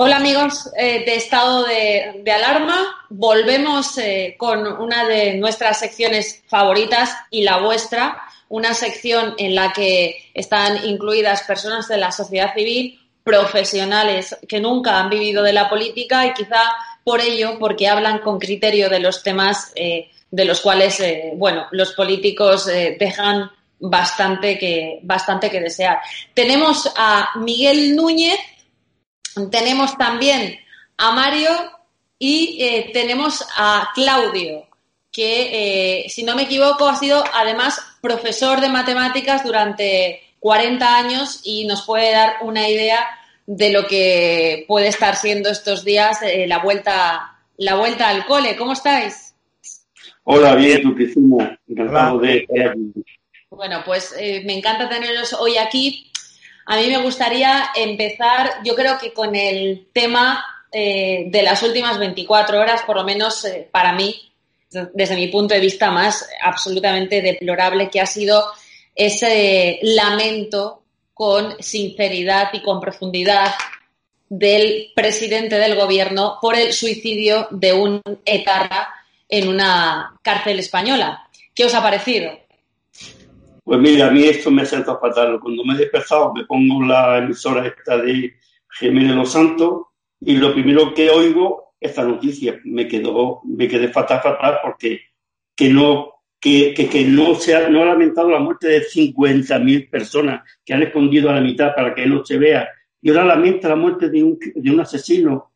Hola amigos eh, de Estado de, Alarma. Volvemos eh, con una de nuestras secciones favoritas y la vuestra, una sección en la que están incluidas personas de la sociedad civil, profesionales que nunca han vivido de la política y quizá por ello, porque hablan con criterio de los temas eh, de los cuales, bueno, los políticos dejan bastante que, bastante que desear. Tenemos a Miguel Núñez, tenemos también a Mario y eh, tenemos a Claudio, que, eh, si no me equivoco, ha sido además profesor de matemáticas durante 40 años y nos puede dar una idea de lo que puede estar siendo estos días eh, la, vuelta, la vuelta al cole. ¿Cómo estáis? Hola, bien, tú, Encantado de Bueno, pues me encanta teneros hoy aquí a mí me gustaría empezar, yo creo que con el tema eh, de las últimas 24 horas, por lo menos eh, para mí, desde mi punto de vista más absolutamente deplorable, que ha sido ese lamento con sinceridad y con profundidad del presidente del gobierno por el suicidio de un etarra en una cárcel española. ¿Qué os ha parecido? Pues mira, a mí esto me ha sentado fatal. Cuando me he despertado, me pongo la emisora esta de Jiménez Los Santos y lo primero que oigo esta noticia. Me quedó, me quedé fatal, fatal porque que no, que, que, no se ha, no ha lamentado la muerte de 50.000 personas que han escondido a la mitad para que no se vea. Y ahora lamenta la muerte de un, de un asesino.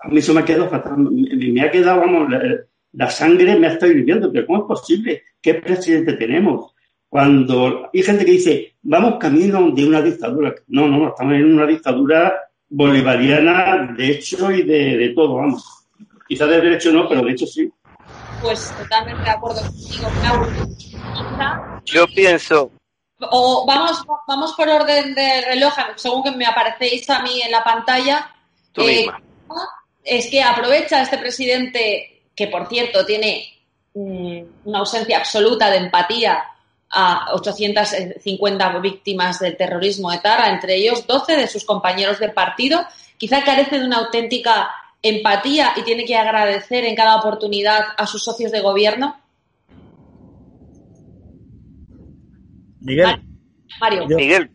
A mí eso me ha quedado fatal. Me, ha quedado, vamos, la, la, sangre me ha estado hirviendo. Pero ¿cómo es posible? ¿Qué presidente tenemos? Cuando hay gente que dice, vamos camino de una dictadura. No, no, estamos en una dictadura bolivariana de hecho y de, todo, vamos. Quizás de derecho no, pero de hecho sí. Pues totalmente de acuerdo contigo, Claudio. Yo pienso. O vamos, vamos por orden de reloj, según que me aparecéis a mí en la pantalla. Eh, es que aprovecha este presidente, que por cierto tiene mm, una ausencia absoluta de empatía a 850 víctimas del terrorismo de Tara, entre ellos 12 de sus compañeros de partido. Quizá carece de una auténtica empatía y tiene que agradecer en cada oportunidad a sus socios de gobierno. Miguel. Mario. Miguel.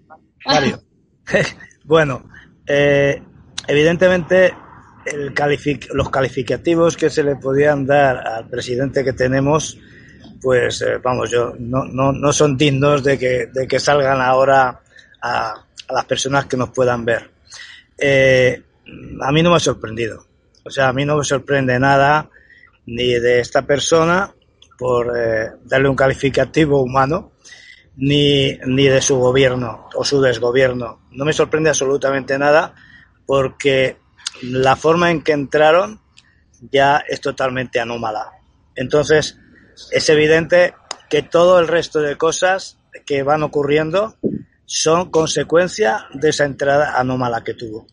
Mario. bueno, eh, evidentemente los calificativos que se le podían dar al presidente que tenemos pues eh, vamos, yo no, no, no son dignos de que, de que salgan ahora a, las personas que nos puedan ver. Eh, a mí no me ha sorprendido. O sea, a mí no me sorprende nada ni de esta persona por eh, darle un calificativo humano, ni, ni de su gobierno o su desgobierno. No me sorprende absolutamente nada porque la forma en que entraron ya es totalmente anómala. Entonces, es evidente que todo el resto de cosas que van ocurriendo son consecuencia de esa entrada anómala que tuvo.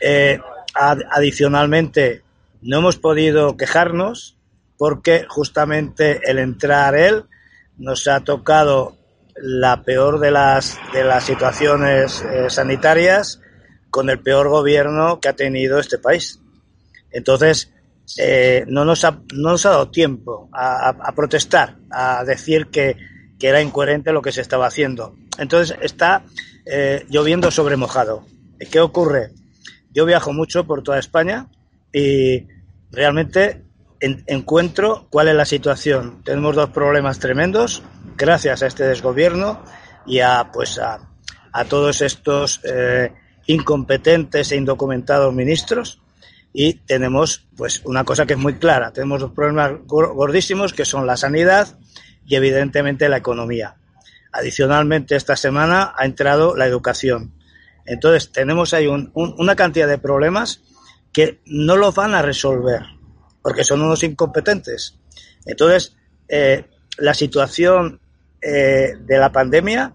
Eh, adicionalmente, no hemos podido quejarnos porque justamente el entrar él nos ha tocado la peor de las, de las situaciones eh, sanitarias con el peor gobierno que ha tenido este país. Entonces, eh, no, nos ha, no nos ha dado tiempo a, protestar, a decir que, era incoherente lo que se estaba haciendo. Entonces está eh, lloviendo sobre mojado. ¿Qué ocurre? Yo viajo mucho por toda España y realmente encuentro cuál es la situación. Tenemos dos problemas tremendos gracias a este desgobierno y a pues a, todos estos eh, incompetentes e indocumentados ministros y tenemos pues una cosa que es muy clara, tenemos dos problemas gordísimos que son la sanidad y evidentemente la economía. Adicionalmente esta semana ha entrado la educación. Entonces tenemos ahí una cantidad de problemas que no los van a resolver porque son unos incompetentes. Entonces eh, la situación eh, de la pandemia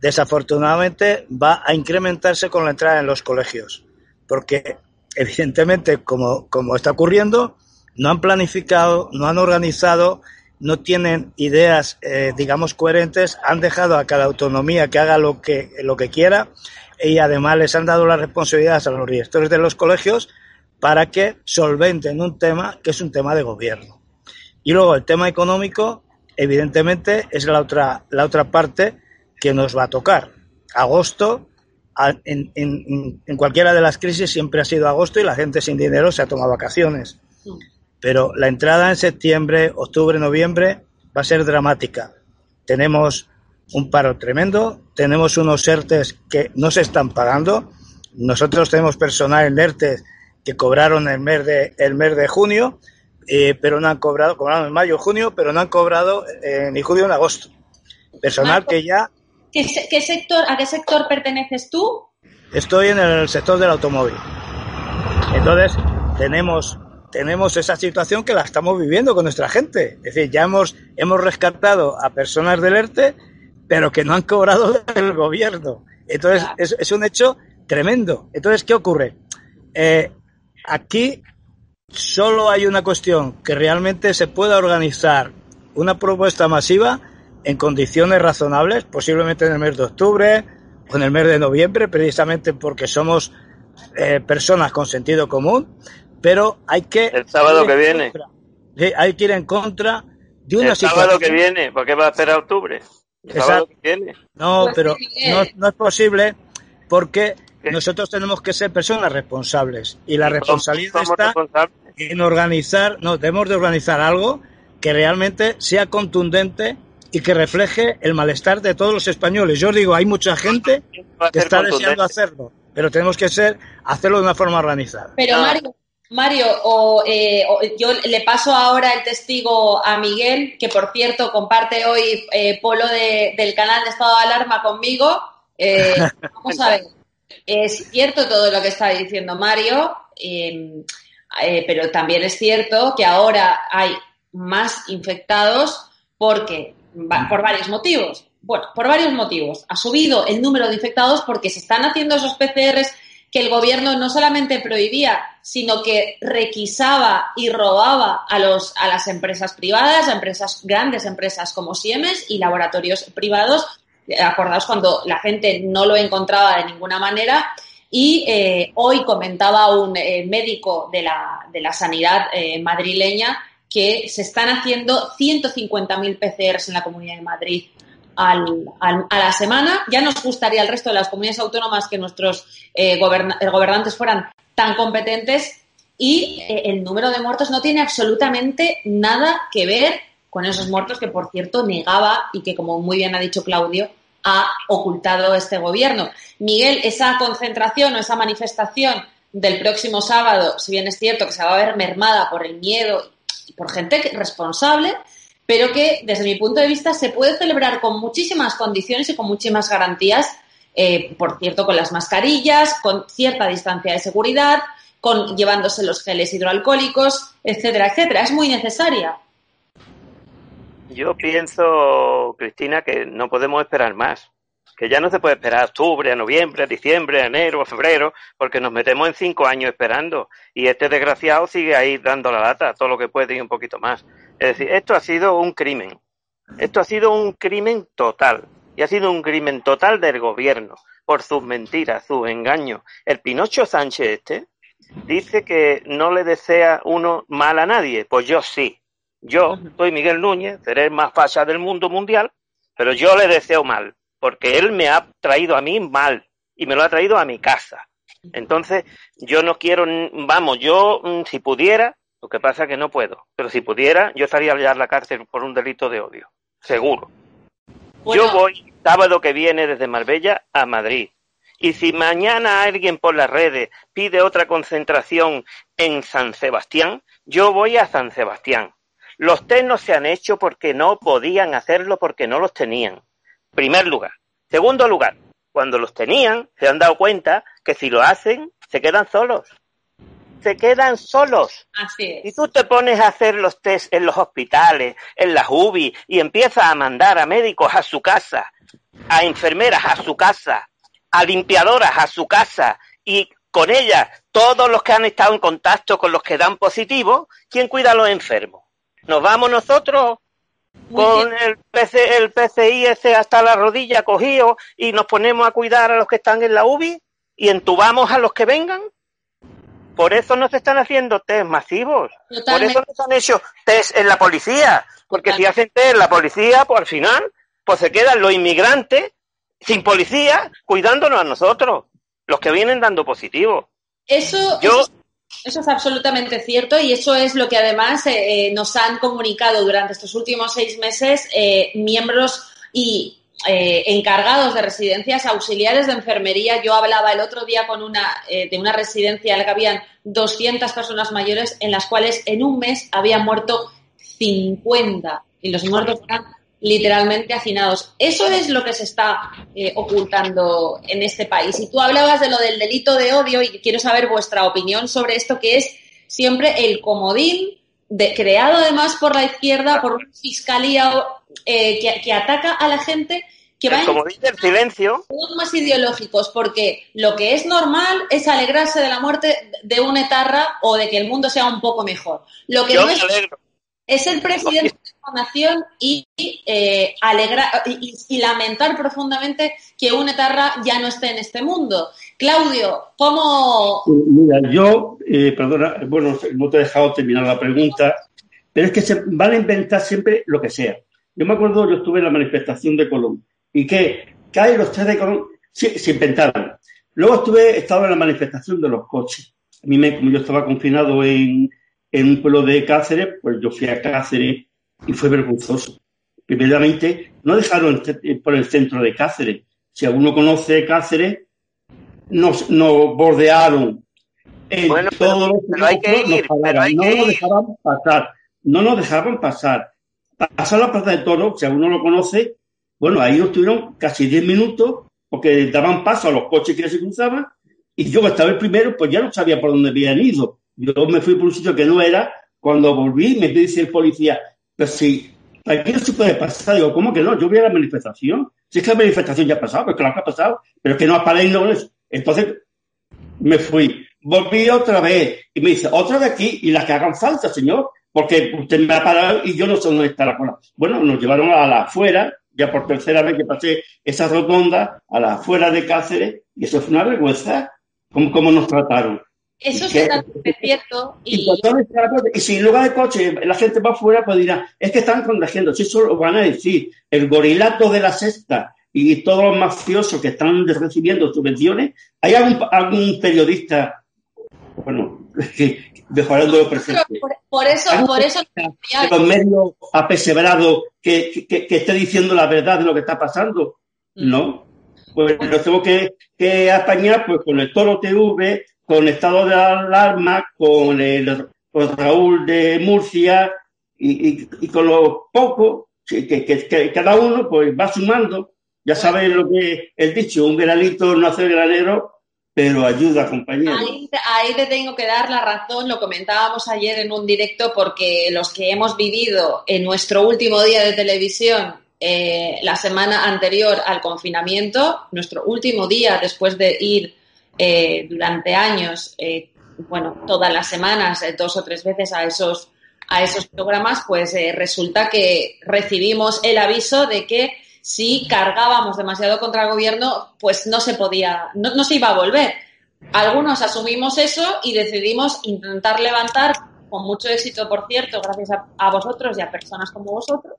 desafortunadamente va a incrementarse con la entrada en los colegios porque evidentemente, como, como está ocurriendo, no han planificado, no han organizado, no tienen ideas, eh, digamos, coherentes, han dejado a cada autonomía que haga lo que, lo que quiera y además les han dado las responsabilidades a los directores de los colegios para que solventen un tema que es un tema de gobierno. Y luego el tema económico, evidentemente, es la otra, la otra parte que nos va a tocar. Agosto, en, en, en cualquiera de las crisis siempre ha sido agosto y la gente sin dinero se ha tomado vacaciones. Pero la entrada en septiembre, octubre, noviembre va a ser dramática. Tenemos un paro tremendo, tenemos unos ERTES que no se están pagando. Nosotros tenemos personal en ERTES que cobraron el mes de, el mes de junio, eh, pero no han cobrado, cobraron en mayo, junio, pero no han cobrado eh, ni julio ni agosto. Personal que ya... ¿Qué, ¿Qué, sector, ¿A qué sector perteneces tú? Estoy en el sector del automóvil. Entonces, tenemos tenemos esa situación que la estamos viviendo con nuestra gente. Es decir, ya hemos, hemos rescatado a personas del ERTE, pero que no han cobrado del gobierno. Entonces, es, es un hecho tremendo. Entonces, ¿qué ocurre? Eh, aquí solo hay una cuestión, que realmente se pueda organizar una propuesta masiva en condiciones razonables, posiblemente en el mes de octubre o en el mes de noviembre, precisamente porque somos eh, personas con sentido común, pero hay que... El sábado que viene. Sí, hay que ir en contra de una el sábado que viene, ¿por qué va a esperar octubre? El sábado que viene. No, pues pero no, no, es posible porque ¿Qué? nosotros tenemos que ser personas responsables y la responsabilidad está en organizar, no, debemos de organizar algo que realmente sea contundente y que refleje el malestar de todos los españoles. Yo os digo, hay mucha gente que está deseando hacerlo, pero tenemos que ser hacerlo de una forma organizada. Pero Mario, Mario, o, eh, o, yo le paso ahora el testigo a Miguel, que por cierto comparte hoy eh, Polo de, del canal de Estado de Alarma conmigo. Eh, vamos a ver, es cierto todo lo que está diciendo Mario, pero también es cierto que ahora hay más infectados porque por varios motivos. Bueno, por varios motivos. Ha subido el número de infectados porque se están haciendo esos PCRs que el gobierno no solamente prohibía, sino que requisaba y robaba a, los, a las empresas privadas, a empresas, grandes empresas como Siemens y laboratorios privados. Acordaos cuando la gente no lo encontraba de ninguna manera. Y eh, hoy comentaba un eh, médico de la, de la sanidad eh, madrileña que se están haciendo 150.000 PCRs en la Comunidad de Madrid al, al, a la semana. Ya nos gustaría al resto de las comunidades autónomas que nuestros eh, goberna gobernantes fueran tan competentes y eh, el número de muertos no tiene absolutamente nada que ver con esos muertos que, por cierto, negaba y que, como muy bien ha dicho Claudio, ha ocultado este gobierno. Miguel, esa concentración o esa manifestación del próximo sábado, si bien es cierto que se va a ver mermada por el miedo por gente responsable, pero que desde mi punto de vista se puede celebrar con muchísimas condiciones y con muchísimas garantías, eh, por cierto, con las mascarillas, con cierta distancia de seguridad, con llevándose los geles hidroalcohólicos, etcétera, etcétera. Es muy necesaria. Yo pienso, Cristina, que no podemos esperar más. Que ya no se puede esperar a octubre, a noviembre, a diciembre, a enero, a febrero, porque nos metemos en cinco años esperando. Y este desgraciado sigue ahí dando la lata, todo lo que puede y un poquito más. Es decir, esto ha sido un crimen. Esto ha sido un crimen total. Y ha sido un crimen total del gobierno por sus mentiras, sus engaños. El Pinocho Sánchez este dice que no le desea uno mal a nadie. Pues yo sí. Yo soy Miguel Núñez, seré el más facha del mundo mundial, pero yo le deseo mal, porque él me ha traído a mí mal y me lo ha traído a mi casa. Entonces, yo no quiero, vamos, yo si pudiera, lo que pasa es que no puedo. Pero si pudiera, yo estaría ya en la cárcel por un delito de odio. Seguro. Bueno. Yo voy sábado que viene desde Marbella a Madrid. Y si mañana alguien por las redes pide otra concentración en San Sebastián, yo voy a San Sebastián. Los test no se han hecho porque no podían hacerlo porque no los tenían. Primer lugar. Segundo lugar, cuando los tenían, se han dado cuenta que si lo hacen, se quedan solos se quedan solos. Así es. Y tú te pones a hacer los test en los hospitales, en las UBI, y empiezas a mandar a médicos a su casa, a enfermeras a su casa, a limpiadoras a su casa, y con ellas todos los que han estado en contacto con los que dan positivo, ¿quién cuida a los enfermos? ¿Nos vamos nosotros con el, PC, el PCI ese hasta la rodilla cogido y nos ponemos a cuidar a los que están en la UBI y entubamos a los que vengan. Por eso no se están haciendo test masivos. Por eso no se han hecho test en la policía. Porque si hacen test en la policía, pues al final, pues se quedan los inmigrantes sin policía cuidándonos a nosotros, los que vienen dando positivo. Eso, Yo, eso, es absolutamente cierto y eso es lo que además eh, eh, nos han comunicado durante estos últimos seis meses eh, miembros y encargados de residencias auxiliares de enfermería. Yo hablaba el otro día con una de una residencia en la que habían 200 personas mayores en las cuales en un mes habían muerto 50 y los muertos eran literalmente hacinados. Eso es lo que se está eh, ocultando en este país. Y tú hablabas de lo del delito de odio y quiero saber vuestra opinión sobre esto, que es siempre el comodín de, creado además por la izquierda, por una fiscalía eh, que, ataca a la gente que va el comodín del silencio. más ideológicos, porque lo que es normal es alegrarse de la muerte de un etarra o de que el mundo sea un poco mejor. Lo que no es, es el presidente nación y, eh, y, lamentar profundamente que un etarra ya no esté en este mundo. Claudio, ¿cómo...? Mira, yo, eh, perdona, bueno, no te he dejado terminar la pregunta, pero es que se van a inventar siempre lo que sea. Yo me acuerdo, yo estuve en la manifestación de Colón y que cae los tres de Colón, se, inventaron. Luego estuve, estaba en la manifestación de los coches. A mí, me, como yo estaba confinado en, en un pueblo de Cáceres, pues yo fui a Cáceres y fue vergonzoso. Primeramente, no dejaron por el centro de Cáceres. Si alguno conoce Cáceres, nos, bordearon en bueno, todos los no nos dejaban pasar. No nos dejaban pasar. Pasar la plaza de toro, si alguno lo conoce, bueno, ahí nos tuvieron casi 10 minutos porque daban paso a los coches que se cruzaban y yo que estaba el primero, pues ya no sabía por dónde habían ido. Yo me fui por un sitio que no era. Cuando volví, me dice el policía, pero si aquí no se puede pasar. Digo, ¿cómo que no? Yo voy a la manifestación. Si es que la manifestación ya ha pasado, pues claro que ha pasado, pero que no ha parado eso. Entonces me fui. Volví otra vez y me dice, otra de aquí y las que hagan falta, señor, porque usted me ha parado y yo no sé dónde está la cola. Bueno, nos llevaron a la afuera, ya por tercera vez que pasé esa rotonda, a la afuera de Cáceres, y eso fue una vergüenza, cómo, cómo nos trataron. Eso es cierto. Y... y si en lugar de coche la gente va afuera, pues dirá, es que están contagiando. Si eso lo van a decir, el gorilato de la sexta y todos los mafiosos que están recibiendo subvenciones, ¿hay algún, periodista, bueno, mejorando lo presente? Por, eso, por eso. De los medios apesebrados que, que, esté diciendo la verdad de lo que está pasando, mm. ¿no? Pues nos tengo que, que apañar pues con el Toro TV, con estado de alarma, con el Raúl de Murcia y, con lo poco que, cada uno pues va sumando. Ya sabes lo que el dicho, un granito no hace granero, pero ayuda, compañero. Ahí, ahí te tengo que dar la razón, lo comentábamos ayer en un directo, porque los que hemos vivido en nuestro último día de televisión eh, la semana anterior al confinamiento, nuestro último día después de ir eh, durante años, eh, bueno, todas las semanas, eh, dos o tres veces a esos, a esos programas, pues resulta que recibimos el aviso de que si cargábamos demasiado contra el gobierno, pues no se podía, no, se iba a volver. Algunos asumimos eso y decidimos intentar levantar, con mucho éxito, por cierto, gracias a, vosotros y a personas como vosotros,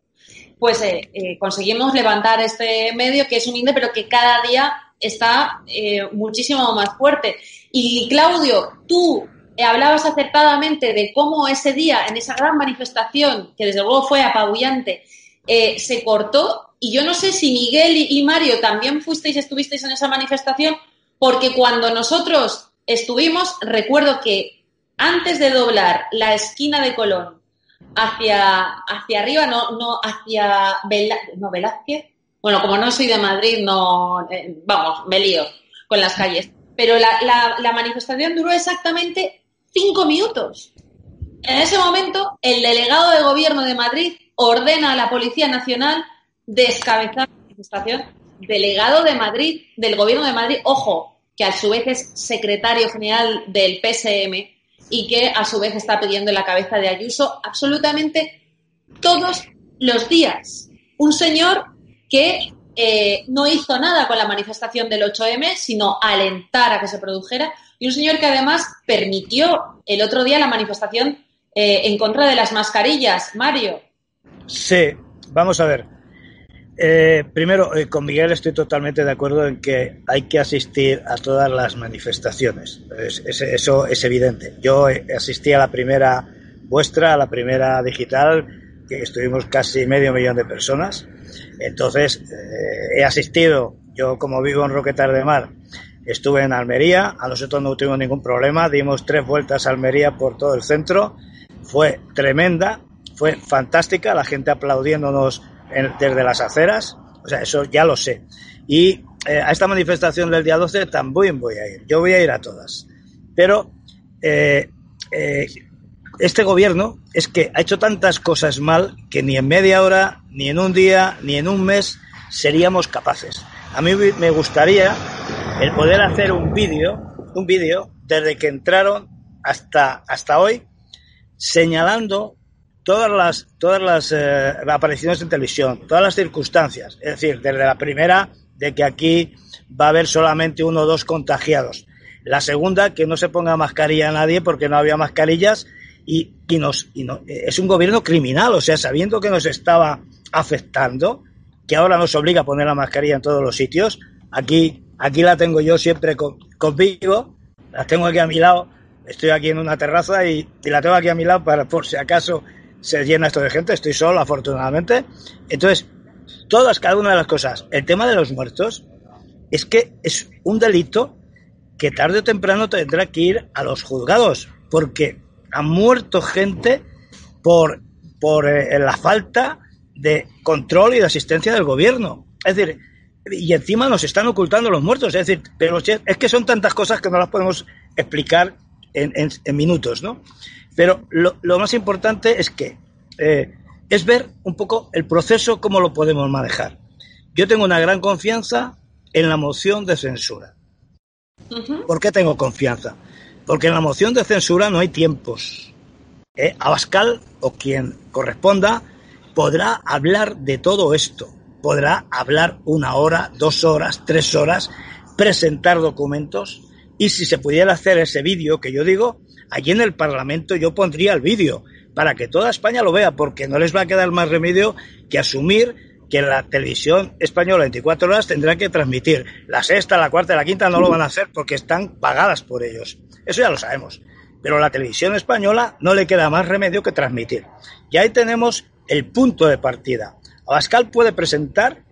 pues conseguimos levantar este medio que es humilde, pero que cada día está eh, muchísimo más fuerte. Y Claudio, tú hablabas acertadamente de cómo ese día, en esa gran manifestación, que desde luego fue apabullante, eh, se cortó. Y yo no sé si Miguel y Mario también fuisteis, estuvisteis en esa manifestación, porque cuando nosotros estuvimos, recuerdo que antes de doblar la esquina de Colón hacia, hacia arriba, no, no, hacia no, Velázquez, bueno, como no soy de Madrid, no, eh, vamos, me lío con las calles. Pero la, manifestación duró exactamente cinco minutos. En ese momento, el delegado de gobierno de Madrid ordena a la Policía Nacional descabezar la manifestación. Delegado de Madrid, del gobierno de Madrid, ojo, que a su vez es secretario general del PSM y que a su vez está pidiendo la cabeza de Ayuso. Absolutamente todos los días. Un señor que eh, no hizo nada con la manifestación del 8M, sino alentar a que se produjera, y un señor que además permitió el otro día la manifestación eh, en contra de las mascarillas. Mario. Sí, vamos a ver. Eh, primero, con Miguel estoy totalmente de acuerdo en que hay que asistir a todas las manifestaciones. eso es evidente. Yo asistí a la primera vuestra, a la primera digital, que estuvimos casi medio millón de personas. Entonces, eh, he asistido, yo como vivo en Roquetas de Mar, estuve en Almería, a nosotros no tuvimos ningún problema, dimos tres vueltas a Almería por todo el centro, fue tremenda, fue fantástica, la gente aplaudiéndonos desde las aceras, o sea, eso ya lo sé. Y eh, a esta manifestación del día 12 también voy a ir, yo voy a ir a todas. Pero eh, este gobierno es que ha hecho tantas cosas mal que ni en media hora, ni en un día, ni en un mes seríamos capaces. A mí me gustaría el poder hacer un vídeo, un vídeo desde que entraron hasta, hasta hoy, señalando todas las, todas las eh, apariciones en televisión, todas las circunstancias. Es decir, desde la primera de que aquí va a haber solamente uno o dos contagiados. La segunda, que no se ponga mascarilla a nadie porque no había mascarillas y, y nos, y no, es un gobierno criminal, o sea, sabiendo que nos estaba afectando, que ahora nos obliga a poner la mascarilla en todos los sitios, aquí, aquí la tengo yo siempre conmigo, la tengo aquí a mi lado, estoy aquí en una terraza y, y, la tengo aquí a mi lado para por si acaso se llena esto de gente, estoy solo afortunadamente. Entonces, todas, cada una de las cosas. El tema de los muertos es que es un delito que tarde o temprano tendrá que ir a los juzgados, porque ha muerto gente por, por eh, la falta de control y de asistencia del gobierno. Es decir, y encima nos están ocultando los muertos. Es decir, pero es que son tantas cosas que no las podemos explicar en, en, minutos, ¿no? Pero lo, lo, más importante es que eh, es ver un poco el proceso, cómo lo podemos manejar. Yo tengo una gran confianza en la moción de censura. ¿Por qué tengo confianza? Porque en la moción de censura no hay tiempos. ¿Eh? Abascal o quien corresponda podrá hablar de todo esto. Podrá hablar una hora, dos horas, tres horas, presentar documentos y si se pudiera hacer ese vídeo que yo digo, allí en el Parlamento yo pondría el vídeo para que toda España lo vea, porque no les va a quedar más remedio que asumir que la televisión española 24 horas tendrá que transmitir. La sexta, la cuarta y la quinta no lo van a hacer porque están pagadas por ellos. Eso ya lo sabemos. Pero la televisión española no le queda más remedio que transmitir. Y ahí tenemos el punto de partida. Abascal puede presentar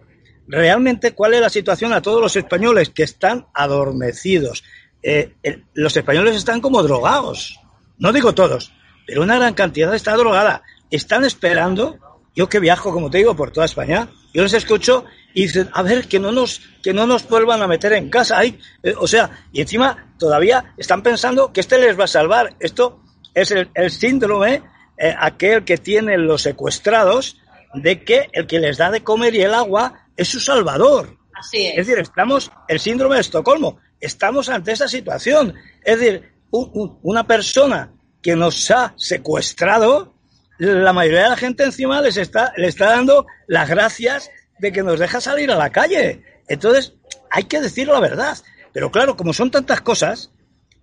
realmente cuál es la situación a todos los españoles que están adormecidos. Eh, los españoles están como drogados. No digo todos, pero una gran cantidad está drogada. Están esperando yo que viajo, como te digo, por toda España, yo les escucho y dicen, a ver, que no nos, que no nos vuelvan a meter en casa. Ay, eh, o sea, y encima todavía están pensando que este les va a salvar. Esto es el, el síndrome, eh, aquel que tienen los secuestrados, de que el que les da de comer y el agua es su salvador. Así es. Es decir, estamos, el síndrome de Estocolmo, estamos ante esa situación. Es decir, un, un, una persona que nos ha secuestrado, la mayoría de la gente encima les está, le está dando las gracias de que nos deja salir a la calle. Entonces, hay que decir la verdad. Pero claro, como son tantas cosas,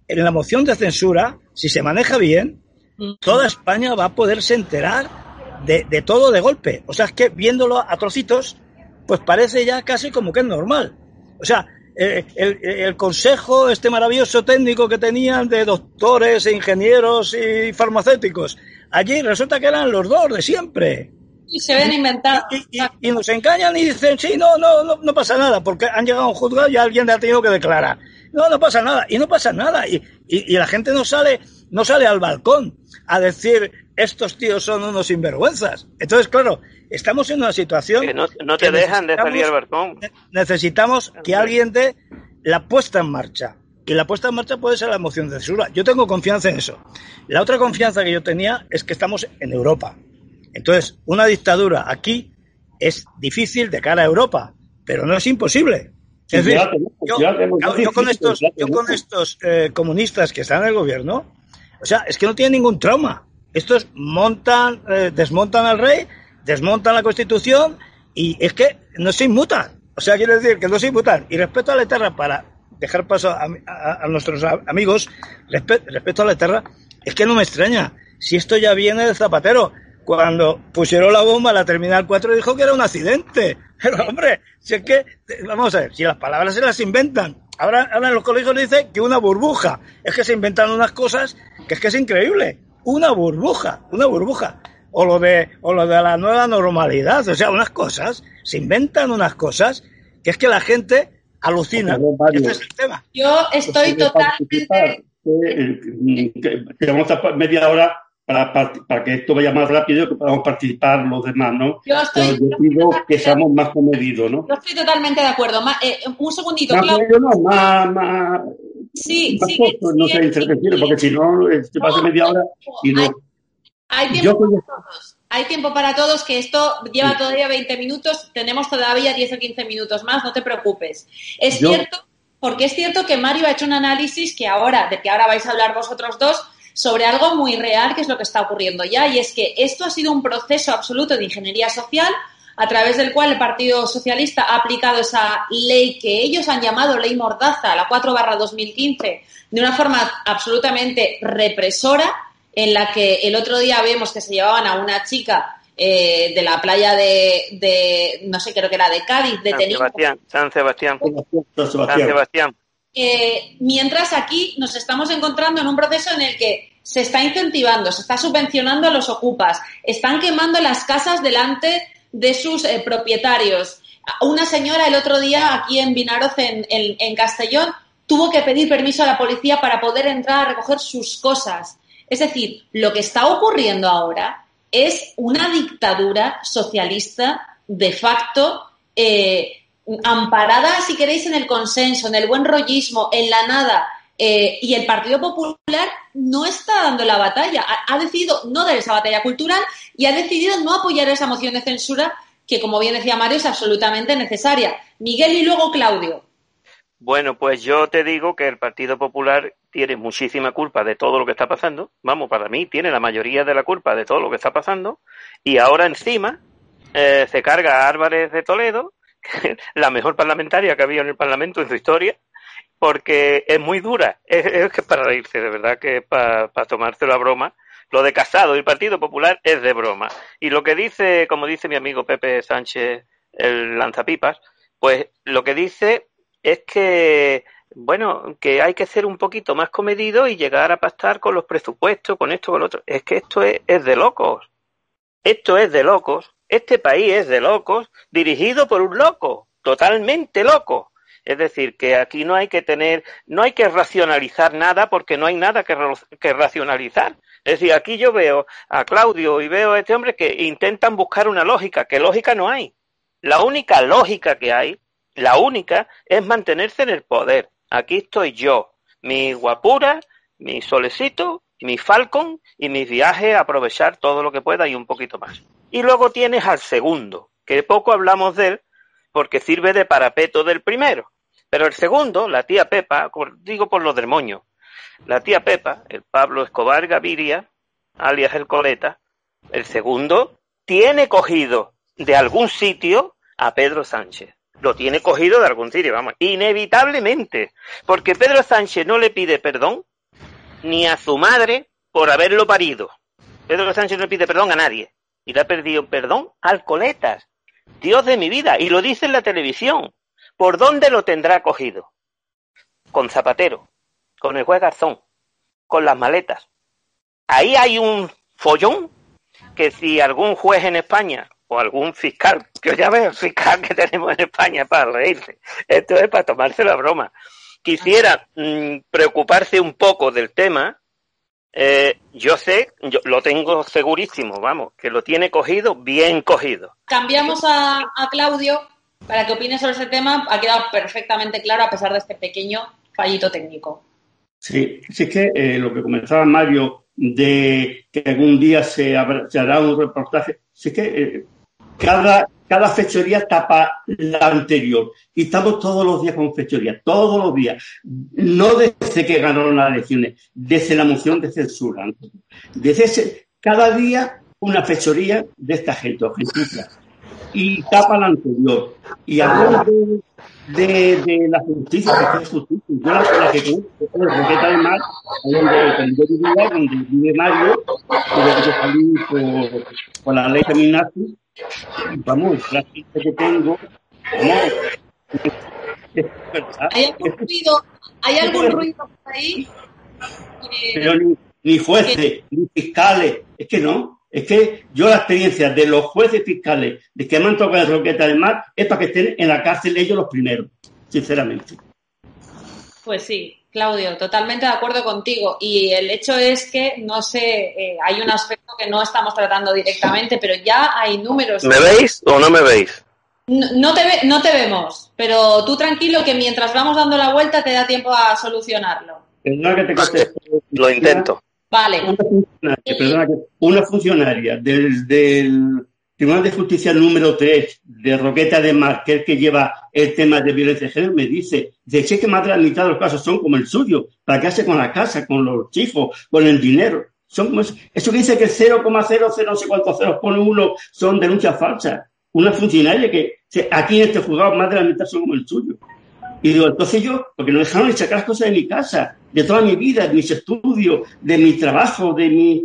en la moción de censura, si se maneja bien, toda España va a poderse enterar de, de todo de golpe. O sea, es que viéndolo a trocitos, pues parece ya casi como que es normal. O sea, el, el, el, consejo, este maravilloso técnico que tenían de doctores, e ingenieros y farmacéuticos, allí resulta que eran los dos de siempre. Y se ven inventados. Y, y, y, nos engañan y dicen, sí, no, no, no, no pasa nada, porque han llegado a un juzgado y alguien le ha tenido que declarar. No, no pasa nada, y no pasa nada. Y, y, la gente no sale, no sale al balcón a decir, estos tíos son unos sinvergüenzas. Entonces, claro, estamos en una situación... Que no, no te dejan de salir al balcón. Necesitamos que alguien dé la puesta en marcha. Y la puesta en marcha puede ser la moción de censura. Yo tengo confianza en eso. La otra confianza que yo tenía es que estamos en Europa. Entonces, una dictadura aquí es difícil de cara a Europa, pero no es imposible. Es decir, yo, yo, con estos, yo con estos eh, comunistas que están en el gobierno, o sea, es que no tienen ningún trauma. Estos montan, eh, desmontan al rey desmontan la Constitución y es que no se inmutan. O sea, quiere decir que no se inmutan. Y respecto a la Eterra, para dejar paso a, nuestros amigos, respecto a la Eterra, es que no me extraña. Si esto ya viene de Zapatero, cuando pusieron la bomba a la Terminal 4 dijo que era un accidente. Pero hombre, si es que, vamos a ver, si las palabras se las inventan. Ahora, ahora en los colegios dicen que una burbuja. Es que se inventan unas cosas que es que es increíble. Una burbuja, una burbuja. O lo de, o lo de la nueva normalidad. O sea, unas cosas, se inventan unas cosas que es que la gente alucina. Este es el tema. Yo estoy totalmente... Tenemos media hora para, para, que esto vaya más rápido y que podamos participar los demás, ¿no? Yo estoy. pido que seamos más comedidos, ¿no? Yo estoy totalmente de acuerdo. Eh, un segundito, más Claudio. no, más, más. Sí, más sí. Corto, no sé, porque si no, se pasa media hora y no. Hay, tiempo para todos. Hay tiempo para todos, que esto lleva todavía 20 minutos, tenemos todavía 10 o 15 minutos más, no te preocupes. Es cierto, porque es cierto que Mario ha hecho un análisis que ahora, de que ahora vais a hablar vosotros dos, sobre algo muy real que es lo que está ocurriendo ya, y es que esto ha sido un proceso absoluto de ingeniería social a través del cual el Partido Socialista ha aplicado esa ley que ellos han llamado ley mordaza, la 4 barra 2015, de una forma absolutamente represora, en la que el otro día vemos que se llevaban a una chica eh, de la playa de, no sé, creo que era de Cádiz, de San Sebastián, San Sebastián. San Sebastián. Mientras aquí nos estamos encontrando en un proceso en el que se está incentivando, se está subvencionando a los ocupas, están quemando las casas delante de sus eh, propietarios. Una señora el otro día aquí en Vinaroz, en, Castellón, tuvo que pedir permiso a la policía para poder entrar a recoger sus cosas. Es decir, lo que está ocurriendo ahora es una dictadura socialista de facto eh, amparada, si queréis, en el consenso, en el buen rollismo, en la nada, eh, y el Partido Popular no está dando la batalla, ha, decidido no dar esa batalla cultural y ha decidido no apoyar esa moción de censura que, como bien decía Mario, es absolutamente necesaria. Miguel y luego Claudio. Bueno, pues yo te digo que el Partido Popular tiene muchísima culpa de todo lo que está pasando. Vamos, para mí tiene la mayoría de la culpa de todo lo que está pasando. Y ahora encima eh, se carga a Álvarez de Toledo, la mejor parlamentaria que ha habido en el Parlamento en su historia, porque es muy dura. Es, que para reírse, de verdad que para, para tomarse la broma. Lo de Casado y el Partido Popular es de broma. Y lo que dice, como dice mi amigo Pepe Sánchez, el lanzapipas, pues lo que dice es que, bueno, que hay que ser un poquito más comedido y llegar a pactar con los presupuestos, con esto, con lo otro. Es que esto es, es de locos. Esto es de locos. Este país es de locos, dirigido por un loco, totalmente loco. Es decir, que aquí no hay que tener, no hay que racionalizar nada porque no hay nada que, racionalizar. Es decir, aquí yo veo a Claudio y veo a este hombre que intentan buscar una lógica, que lógica no hay. La única lógica que hay, la única, es mantenerse en el poder. Aquí estoy yo, mi guapura, mi solecito, mi falcon y mis viajes, aprovechar todo lo que pueda y un poquito más. Y luego tienes al segundo, que poco hablamos de él porque sirve de parapeto del primero. Pero el segundo, la tía Pepa, digo por los del moño, la tía Pepa, el Pablo Escobar Gaviria, alias el Coleta, el segundo, tiene cogido de algún sitio a Pedro Sánchez. Lo tiene cogido de algún sitio, vamos, inevitablemente. Porque Pedro Sánchez no le pide perdón ni a su madre por haberlo parido. Pedro Sánchez no le pide perdón a nadie y le ha perdido perdón al coletas. Dios de mi vida, y lo dice en la televisión. ¿Por dónde lo tendrá cogido? Con Zapatero, con el juez Garzón, con las maletas. Ahí hay un follón que si algún juez en España o algún fiscal, que ya veo el fiscal que tenemos en España para reírse, esto es para tomarse la broma, quisiera mmm, preocuparse un poco del tema, eh, yo sé, yo lo tengo segurísimo, vamos, que lo tiene cogido, bien cogido. Cambiamos a, a Claudio para que opine sobre ese tema. Ha quedado perfectamente claro a pesar de este pequeño fallito técnico. Sí, sí es que eh, lo que comenzaba Mario de que algún día se, habrá, se hará un reportaje, sí es que eh, cada, cada fechoría tapa la anterior. Y estamos todos los días con fechoría, todos los días. No desde que ganaron las elecciones, desde la moción de censura. Desde ese, cada día una fechoría de esta gente, gentuza, y tapa la anterior. Y hablando de, de, la justicia, que es justicia, yo la, la que conozco del Mar, donde, yo vivía, donde vive Mario, que yo salí por, por la ley feminazi, vamos, la gente que tengo, vamos, ¿Hay algún ruido, ¿hay algún ruido por ahí? Pero ni, ni jueces, ni fiscales, es que no. Es que yo la experiencia de los jueces fiscales de que me han tocado el Roqueta del Mar es para que estén en la cárcel ellos los primeros, sinceramente. Pues sí, Claudio, totalmente de acuerdo contigo. Y el hecho es que, no sé, eh, hay un aspecto que no estamos tratando directamente, pero ya hay números. ¿Me veis o no me veis? No, te, ve, no te vemos, pero tú tranquilo que mientras vamos dando la vuelta te da tiempo a solucionarlo. Perdona que te. Lo intento. Vale. Una funcionaria, desde el Tribunal de Justicia número 3 de Roqueta de Mar, que lleva el tema de violencia de género, me dice, de que más de la mitad de los casos son como el suyo, para qué hace con la casa, con los hijos, con el dinero. Son como eso. que dice que 0,00 no sé cuántos ceros pone uno son denuncias falsas. Una funcionaria que aquí en este juzgado más de la mitad son como el suyo. Y digo, entonces yo, porque no dejaron de sacar las cosas de mi casa, de toda mi vida, de mis estudios, de mi trabajo, de mi...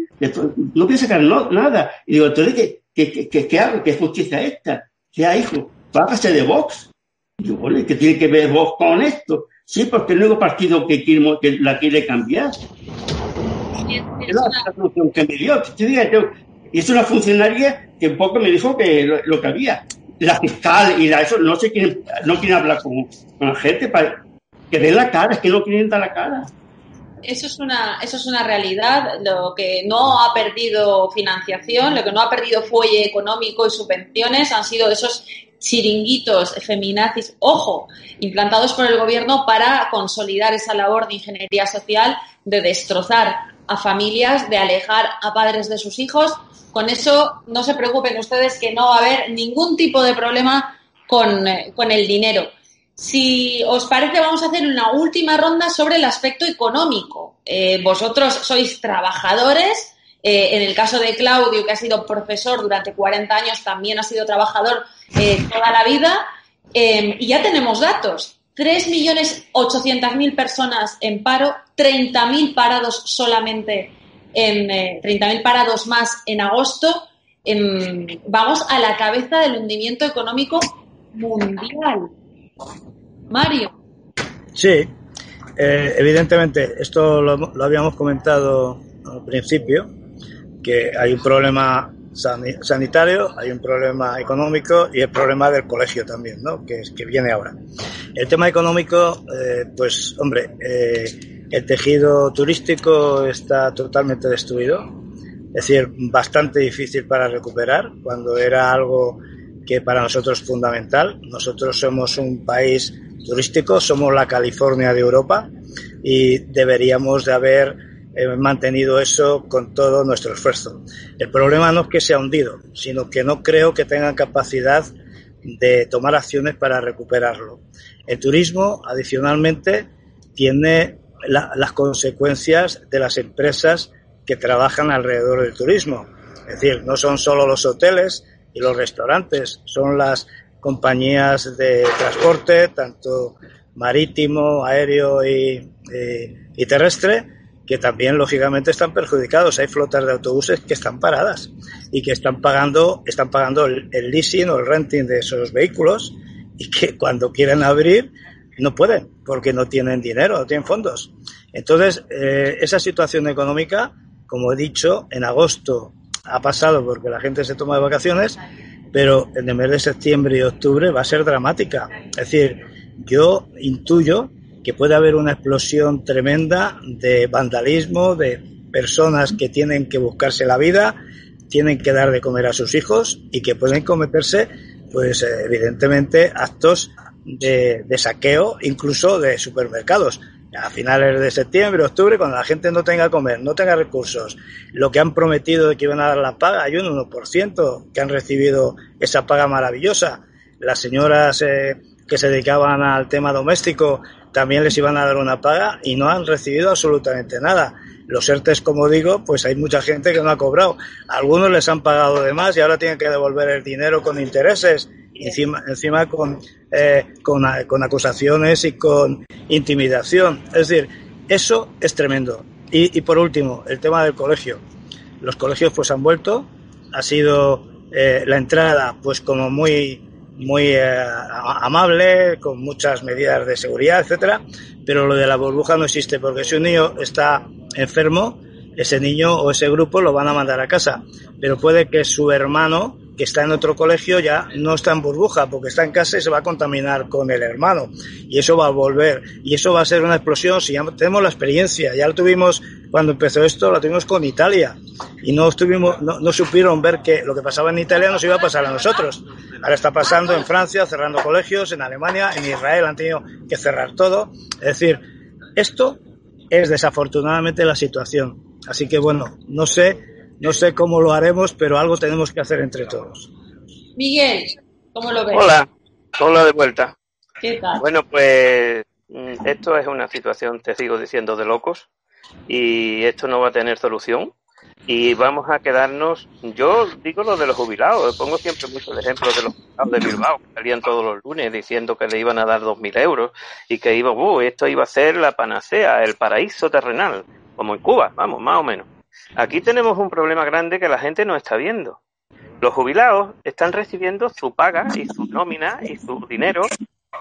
no quiero sacar nada. Y digo, entonces, ¿qué, qué, qué, hago? ¿Qué justicia esta? ¿Qué hay, hijo? Págase de Vox. Y bueno, ¿qué tiene que ver Vox con esto? Sí, porque el nuevo partido que, quiere, que la quiere cambiar. Es la solución que me dio. Y es una funcionaria que un poco me dijo que lo que había la fiscal y la, eso no se quieren, no quieren hablar con, la gente para que den la cara, es que no quieren dar la cara. Eso es, una, eso es una realidad. Lo que no ha perdido financiación, lo que no ha perdido fuelle económico y subvenciones han sido esos chiringuitos feminazis, ojo, implantados por el gobierno para consolidar esa labor de ingeniería social, de destrozar a familias, de alejar a padres de sus hijos con eso no se preocupen ustedes que no va a haber ningún tipo de problema con, eh, el dinero. Si os parece, vamos a hacer una última ronda sobre el aspecto económico. Eh, vosotros sois trabajadores. Eh, en el caso de Claudio, que ha sido profesor durante 40 años, también ha sido trabajador toda la vida. y ya tenemos datos. 3.800.000 personas en paro, 30.000 parados solamente en 30.000 eh, parados más en agosto, vamos a la cabeza del hundimiento económico mundial. Mario. Sí, eh, evidentemente, esto lo, habíamos comentado al principio, que hay un problema sanitario, hay un problema económico y el problema del colegio también, ¿no? que, que viene ahora. El tema económico, eh, pues hombre, el tejido turístico está totalmente destruido, es decir, bastante difícil para recuperar cuando era algo que para nosotros es fundamental. Nosotros somos un país turístico, somos la California de Europa y deberíamos de haber eh, mantenido eso con todo nuestro esfuerzo. El problema no es que sea hundido, sino que no creo que tengan capacidad de tomar acciones para recuperarlo. El turismo, adicionalmente, tiene las consecuencias de las empresas que trabajan alrededor del turismo. Es decir, no son solo los hoteles y los restaurantes, son las compañías de transporte, tanto marítimo, aéreo y, terrestre, que también lógicamente están perjudicados. Hay flotas de autobuses que están paradas y que están pagando, están pagando el, el leasing o el renting de esos vehículos y que cuando quieren abrir no pueden porque no tienen dinero, no tienen fondos. Entonces, eh, esa situación económica, como he dicho, en agosto ha pasado porque la gente se toma de vacaciones, pero en el mes de septiembre y octubre va a ser dramática. Es decir, yo intuyo que puede haber una explosión tremenda de vandalismo, de personas que tienen que buscarse la vida, tienen que dar de comer a sus hijos y que pueden cometerse, pues evidentemente, actos de, saqueo incluso de supermercados. A finales de septiembre, octubre, cuando la gente no tenga comer, no tenga recursos, lo que han prometido de que iban a dar la paga, hay un 1% que han recibido esa paga maravillosa. Las señoras eh, que se dedicaban al tema doméstico también les iban a dar una paga y no han recibido absolutamente nada. los ERTES, como digo, pues hay mucha gente que no ha cobrado. Algunos les han pagado de más y ahora tienen que devolver el dinero con intereses, encima, encima con, eh, con, con acusaciones y con intimidación. Es decir, eso es tremendo. Y, y, por último, el tema del colegio. Los colegios pues han vuelto, ha sido eh, la entrada pues como muy muy eh, amable, con muchas medidas de seguridad, etcétera, pero lo de la burbuja no existe porque si un niño está enfermo, ese niño o ese grupo lo van a mandar a casa, pero puede que su hermano que está en otro colegio ya no está en burbuja porque está en casa y se va a contaminar con el hermano. Y eso va a volver. Y eso va a ser una explosión. Si ya tenemos la experiencia ya lo tuvimos cuando empezó esto lo tuvimos con Italia. Y no estuvimos no, no supieron ver que lo que pasaba en Italia nos iba a pasar a nosotros. Ahora está pasando en Francia cerrando colegios en Alemania en Israel han tenido que cerrar todo. Es decir esto es desafortunadamente la situación. Así que bueno no sé no sé cómo lo haremos, pero algo tenemos que hacer entre todos. Miguel, ¿cómo lo ves? Hola, hola de vuelta. ¿Qué tal? Bueno, pues mm, esto es una situación, te sigo diciendo, de locos y esto no va a tener solución y vamos a quedarnos, yo digo lo de los jubilados, pongo siempre muchos ejemplos de los jubilados de Bilbao, que salían todos los lunes diciendo que le iban a dar 2.000 euros y que iba, uh, esto iba a ser la panacea, el paraíso terrenal, como en Cuba, vamos, más o menos. Aquí tenemos un problema grande que la gente no está viendo. Los jubilados están recibiendo su paga y su nómina y su dinero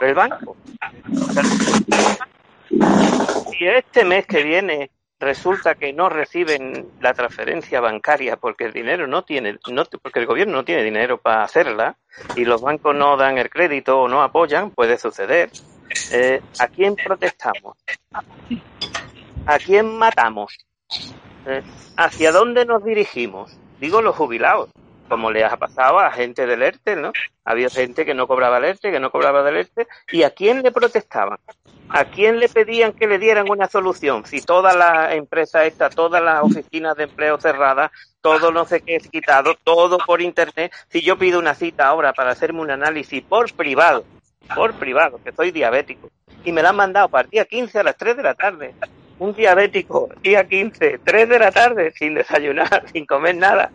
del banco. Si este mes que viene resulta que no reciben la transferencia bancaria porque el dinero no tiene, porque el gobierno no tiene dinero para hacerla y los bancos no dan el crédito o no apoyan, puede suceder. Eh, ¿A quién protestamos? ¿A quién matamos? ¿Hacia dónde nos dirigimos? Digo los jubilados, como les ha pasado a gente del ERTE, ¿no? Había gente que no cobraba el ERTE, que no cobraba del ERTE, ¿y a quién le protestaban? ¿A quién le pedían que le dieran una solución? Si toda la empresa esta, todas las oficinas de empleo cerradas, todo no sé qué es quitado, todo por internet, si yo pido una cita ahora para hacerme un análisis por privado, por privado, que soy diabético, y me la han mandado para el día 15 a las 3 de la tarde, un diabético, día 15, 3 de la tarde, sin desayunar, sin comer nada,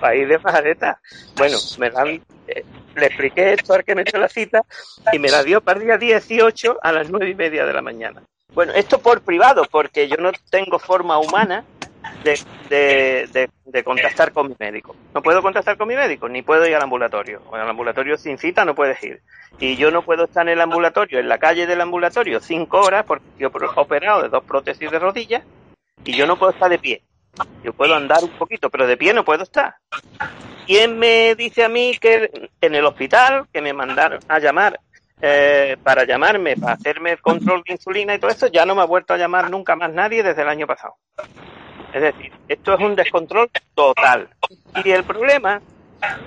país de pajareta. Bueno, me dan, eh, le expliqué esto al que me echó la cita y me la dio para el día 18 a las nueve y media de la mañana. Bueno, esto por privado, porque yo no tengo forma humana de, de, de, de, contactar con mi médico. No puedo contactar con mi médico, ni puedo ir al ambulatorio. O al ambulatorio sin cita no puedes ir. Y yo no puedo estar en el ambulatorio, en la calle del ambulatorio, cinco horas, porque yo he operado de dos prótesis de rodillas, y yo no puedo estar de pie. Yo puedo andar un poquito, pero de pie no puedo estar. ¿Quién me dice a mí que en el hospital, que me mandaron a llamar eh, para llamarme, para hacerme el control de insulina y todo eso, ya no me ha vuelto a llamar nunca más nadie desde el año pasado. Es decir, esto es un descontrol total. Y el problema,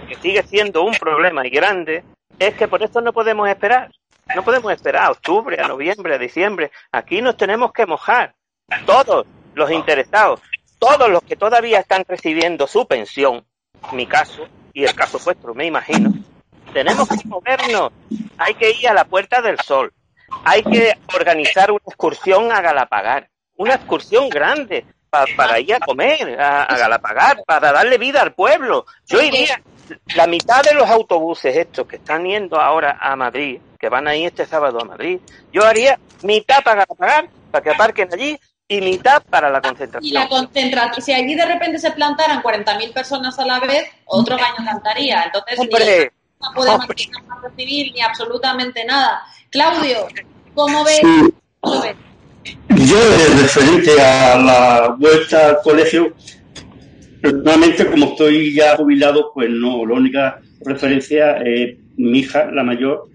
que sigue siendo un problema y grande, es que por esto no podemos esperar. No podemos esperar a octubre, a noviembre, a diciembre. Aquí nos tenemos que mojar. Todos los interesados, todos los que todavía están recibiendo su pensión, mi caso y el caso vuestro, me imagino, tenemos que movernos. Hay que ir a la Puerta del Sol. Hay que organizar una excursión a Galapagar. Una excursión grande para ir a comer, a, a Galapagar, para darle vida al pueblo. Yo iría, la mitad de los autobuses estos que están yendo ahora a Madrid, que van a ir este sábado a Madrid, yo haría mitad para pagar, para que aparquen allí, y mitad para la concentración. Y la concentración, si allí de repente se plantaran 40.000 personas a la vez, otro gallo cantaría. Entonces, hombre, ni no podemos recibir ni absolutamente nada. Claudio, ¿cómo ves? ¿Cómo ves? Referente a la vuelta al colegio, personalmente, como estoy ya jubilado, pues no, la única referencia es mi hija, la mayor,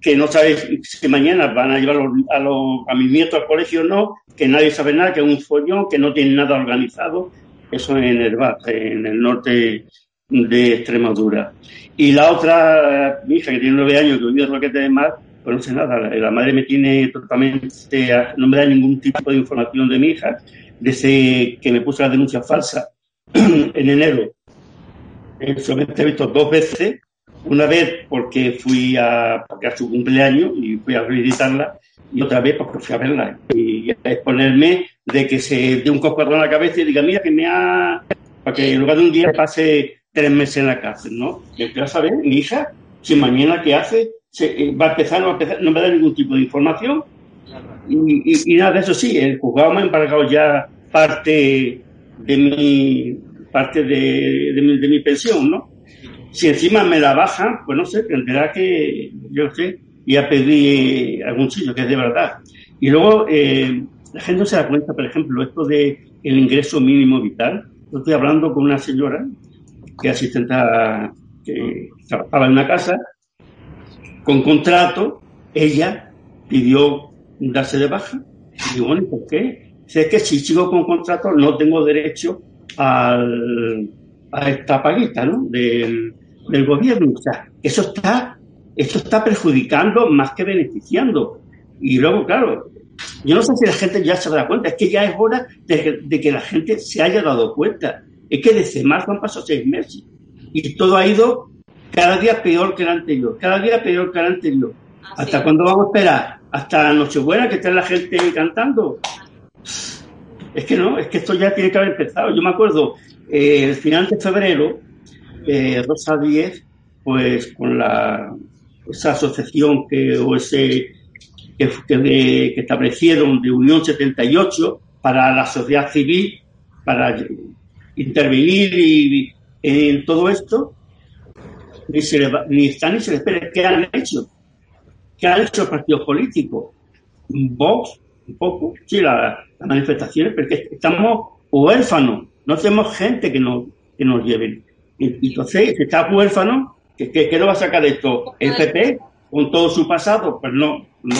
que no sabe si mañana van a llevar a, los, a, mis nietos al colegio o no, que nadie sabe nada, que es un follón, que no tiene nada organizado. Eso en el en el norte de Extremadura. Y la otra, mi hija, que tiene nueve años, que vive en Roquete de Mar, pues no sé nada. La madre me tiene totalmente, no me da ningún tipo de información de mi hija, desde que me puso la denuncia falsa en enero. Solamente he visto dos veces Una vez porque fui a, porque a su cumpleaños y fui a visitarla, y otra vez porque fui a verla. Y a exponerme de que se dé un coscorrón en la cabeza y diga, mira que me ha... Para que en lugar de un día pase tres meses en la cárcel, ¿no? Y quiero saber, mi hija, si mañana qué hace, se, va a empezar, no, va a empezar, no me da ningún tipo de información. Y, y, y nada de eso sí, el juzgado me ha embargado ya parte de mi parte de, de, mi, de mi pensión, ¿no? Si encima me la bajan, pues no sé, tendrá que, yo sé, y a pedir algún sitio, que es de verdad. Y luego, eh, la gente no se da cuenta, por ejemplo, esto de el ingreso mínimo vital. Yo estoy hablando con una señora que asistente que trabajaba en una casa con contrato, ella pidió darse de baja. Y digo, bueno, ¿por qué? Si es que si sigo con contrato no tengo derecho al, a esta paguita ¿no? del, gobierno. O sea, eso está, esto está perjudicando más que beneficiando. Y luego, claro, yo no sé si la gente ya se da cuenta, es que ya es hora de que la gente se haya dado cuenta. Es que desde marzo han pasado seis meses y todo ha ido cada día peor que el anterior, cada día peor que el anterior. Ah, ¿Hasta cuándo vamos a esperar? ¿Hasta Nochebuena que esté la gente cantando? Es que no, es que esto ya tiene que haber empezado. Yo me acuerdo, eh, el final de febrero, eh, Rosa 10, pues con la, esa asociación que, o ese, que, que, que establecieron de Unión 78 para la sociedad civil, para intervenir y, en todo esto, ni, se le, ni están ni se les espera. ¿Qué han hecho? ¿Qué han hecho los partidos políticos? Vox, un poco, sí, las manifestaciones, porque estamos huérfanos, no tenemos gente que nos, que nos lleven. Y, entonces, si está huérfano, ¿qué, qué, qué no va a sacar de esto? ¿El PP? Con todo su pasado, pues no, no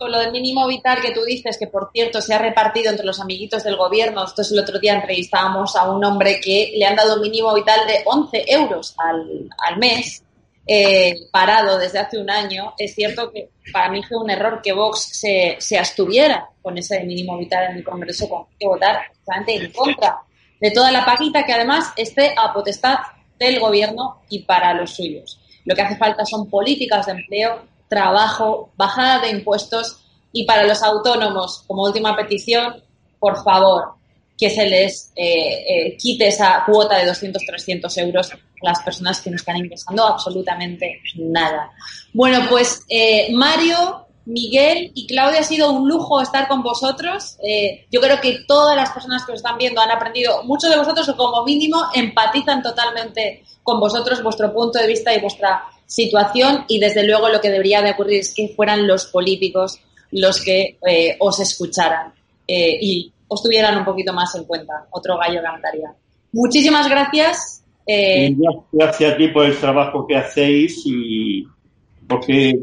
con lo del mínimo vital que tú dices, que por cierto se ha repartido entre los amiguitos del gobierno. Entonces el otro día entrevistábamos a un hombre que le han dado un mínimo vital de 11 euros al, al mes, eh, parado desde hace un año. Es cierto que para mí fue un error que Vox se, se abstuviera con ese mínimo vital en el Congreso, con que votar exactamente en contra de toda la paquita que además esté a potestad del gobierno y para los suyos. Lo que hace falta son políticas de empleo trabajo, bajada de impuestos y para los autónomos, como última petición, por favor, que se les eh, eh, quite esa cuota de 200, 300 euros a las personas que no están ingresando absolutamente nada. Bueno, pues eh, Mario, Miguel y Claudia, ha sido un lujo estar con vosotros. yo creo que todas las personas que os están viendo han aprendido, muchos de vosotros o como mínimo empatizan totalmente con vosotros, vuestro punto de vista y vuestra situación y desde luego lo que debería de ocurrir es que fueran los políticos los que eh, os escucharan eh, y os tuvieran un poquito más en cuenta. Otro gallo cantaría. Muchísimas gracias. Eh... Gracias a ti por el trabajo que hacéis y porque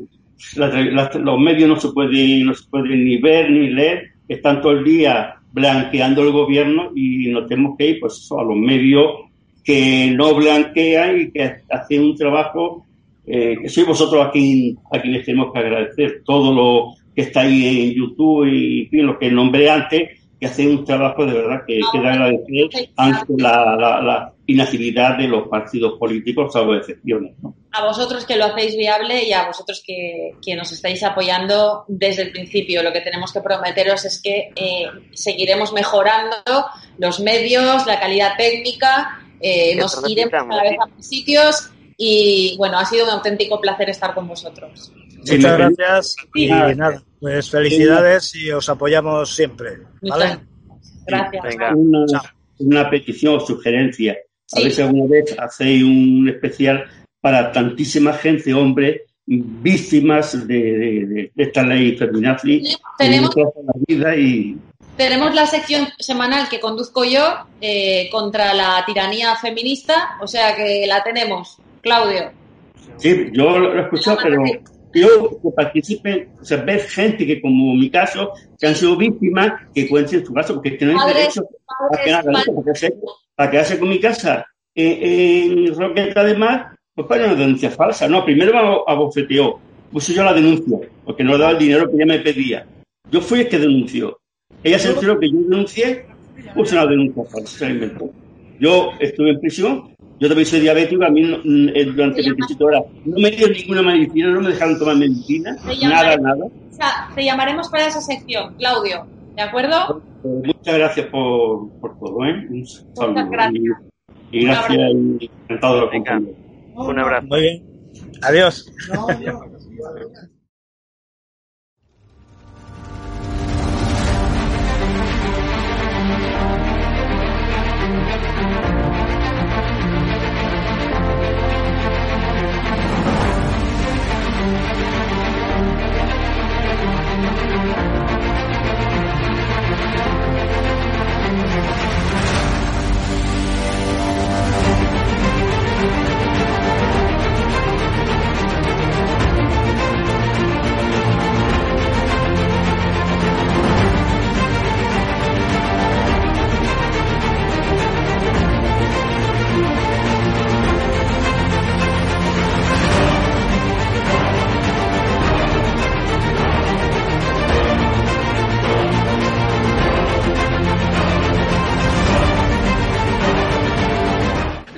la, la, los medios no se pueden no se pueden ni ver ni leer, están todo el día blanqueando el gobierno y nos tenemos que ir pues a los medios que no blanquean y que hacen un trabajo eh, que sois vosotros aquí a quienes tenemos que agradecer todo lo que está ahí en YouTube y en lo que nombré antes, que hacen un trabajo de verdad que, que da agradecer ante la, la, la, inactividad de los partidos políticos, salvo excepciones. ¿no? A vosotros que lo hacéis viable y a vosotros que, que, nos estáis apoyando desde el principio. Lo que tenemos que prometeros es que eh, seguiremos mejorando los medios, la calidad técnica, eh, nos iremos cada vez a más sitios y bueno, ha sido un auténtico placer estar con vosotros. Muchas gracias y nada, pues felicidades y os apoyamos siempre. ¿vale? Gracias. Venga. Una, una, petición o sugerencia. A ver si alguna vez hacéis un especial para tantísima gente, hombre, víctimas de, de, de esta ley feminazi. Tenemos, la vida y... tenemos la sección semanal que conduzco yo eh, contra la tiranía feminista, o sea que la tenemos. Claudio. Sí, yo lo he escuchado, pero yo que participen, o sea, ver gente que, como mi caso, que han sido víctimas, que cuenten su caso, porque tienen derecho a que hagan eso, porque hace, para quedarse con mi casa en, en Roqueta de Mar, pues para una denuncia falsa. No, primero me abofeteó, puse yo la denuncia, porque no daba el dinero que ella me pedía. Yo fui el que denunció. Ella se enteró que yo denuncié, puse una denuncia falsa, se la inventó. Yo estuve en prisión Yo también soy diabético, a mí mm, eh, durante 27 horas no me dio ninguna medicina, no me dejaron tomar medicina, nada, nada. O sea, te llamaremos para esa sección, Claudio, ¿de acuerdo? Pues, muchas gracias por, por todo, ¿eh? Un saludo. Muchas gracias. Y, y gracias y encantado de compañía. Un abrazo. Muy bien. Adiós.